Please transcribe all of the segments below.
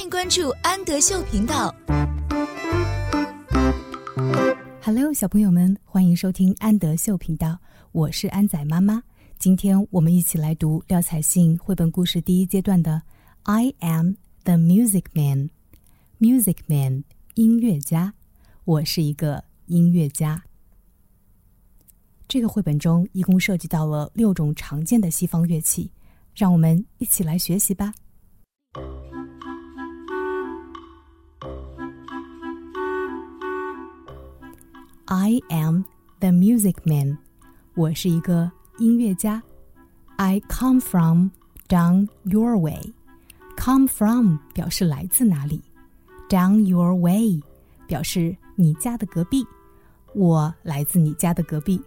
欢迎关注安德秀频道。Hello，小朋友们，欢迎收听安德秀频道，我是安仔妈妈。今天我们一起来读廖彩信绘本故事第一阶段的《I Am the Music Man》。Music Man，音乐家。我是一个音乐家。这个绘本中一共涉及到了六种常见的西方乐器，让我们一起来学习吧。I am the music man，我是一个音乐家。I come from down your way。Come from 表示来自哪里，down your way 表示你家的隔壁。我来自你家的隔壁。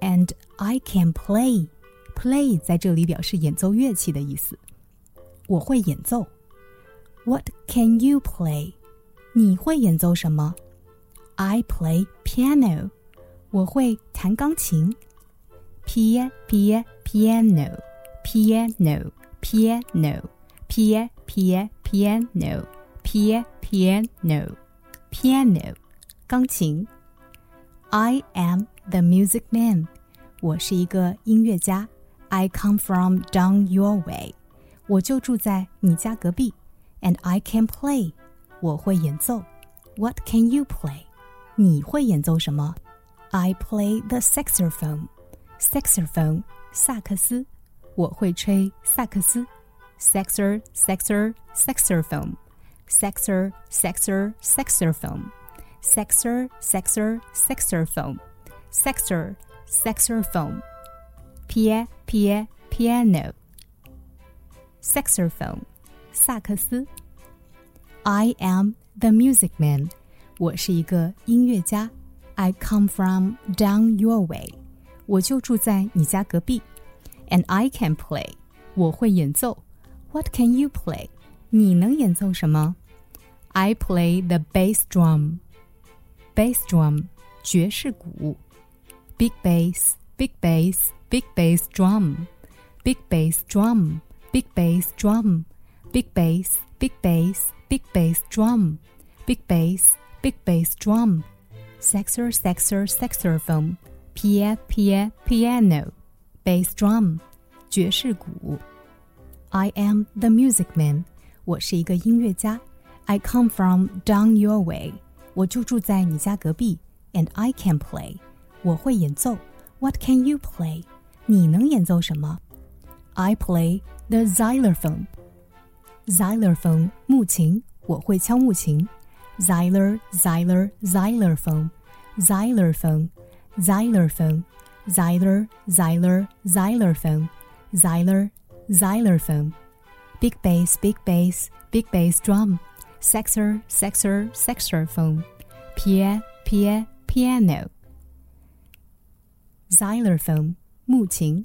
And I can play。Play 在这里表示演奏乐器的意思。我会演奏。What can you play？你会演奏什么 ？I play piano. 我会弹钢琴。Pia pia piano piano piano pia pia piano pia piano piano 钢琴。I am the music man. 我是一个音乐家。I come from down your way. 我就住在你家隔壁。And I can play. 我会演奏。What can you play? 你会演奏什么？I play the saxophone. Saxophone，萨克斯。我会吹萨克斯。Saxer, saxer, saxophone. Saxer, saxer, saxophone. Saxer, saxer, saxophone. Saxer, saxophone. Pia, pia, piano. Saxophone，萨克斯。I am the music man. 我是一个音乐家，I come from down your way，我就住在你家隔壁，and I can play，我会演奏，What can you play？你能演奏什么？I play the bass drum，bass drum 爵士鼓，big bass，big bass，big bass drum，big bass drum，big bass drum，big bass，big bass，big bass drum，big bass。 big bass drum, saxer saxer saxophone, pia pia piano, bass drum, 爵士鼓。I am the music man，我是一个音乐家。I come from down your way，我就住在你家隔壁。And I can play，我会演奏。What can you play？你能演奏什么？I play the xylophone。xylophone 木琴，我会敲木琴。 xyler, xyler, xylophone, xylophone, xylophone, xyler, xyler, xylophone, xyler, xylophone. Big bass, big bass, big bass drum, saxer, saxer, saxophone, pia, pia, piano. Xylophone, 木琴.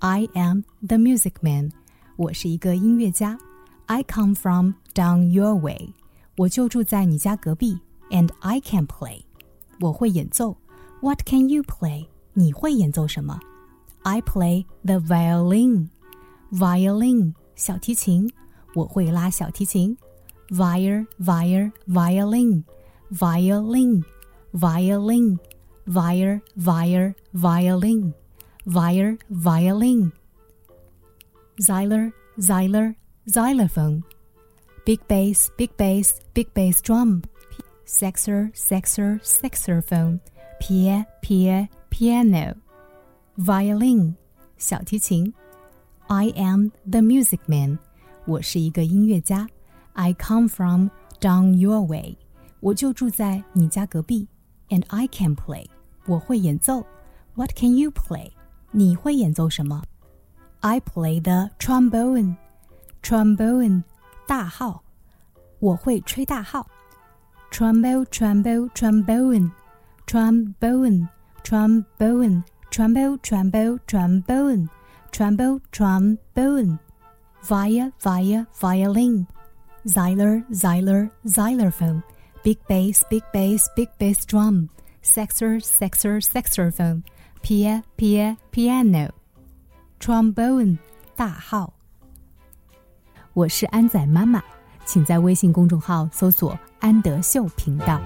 I am the music man. 我是一个音乐家. I come from down your way. 我就住在你家隔壁，and I can play，我会演奏。What can you play？你会演奏什么？I play the violin，violin 小提琴，我会拉小提琴。Viol viol violin violin violin viol viol violin viol violin xyler xyler xylophone big bass, big bass, big bass drum, saxer, saxer, saxophone, pia, pia, piano, violin, 小提琴。I am the music man，我是一个音乐家。I come from down your way，我就住在你家隔壁。And I can play，我会演奏。What can you play？你会演奏什么？I play the trombone。trombone 大号，我会吹大号。trombone trombone trombone trombone trombone trombone trombone trombone trombone trombone via via violin xyler xyler xylophone big bass big bass big bass drum saxer saxer saxophone pia pia piano trombone 大号。 我是安仔妈妈，请在微信公众号搜索“安德秀频道”。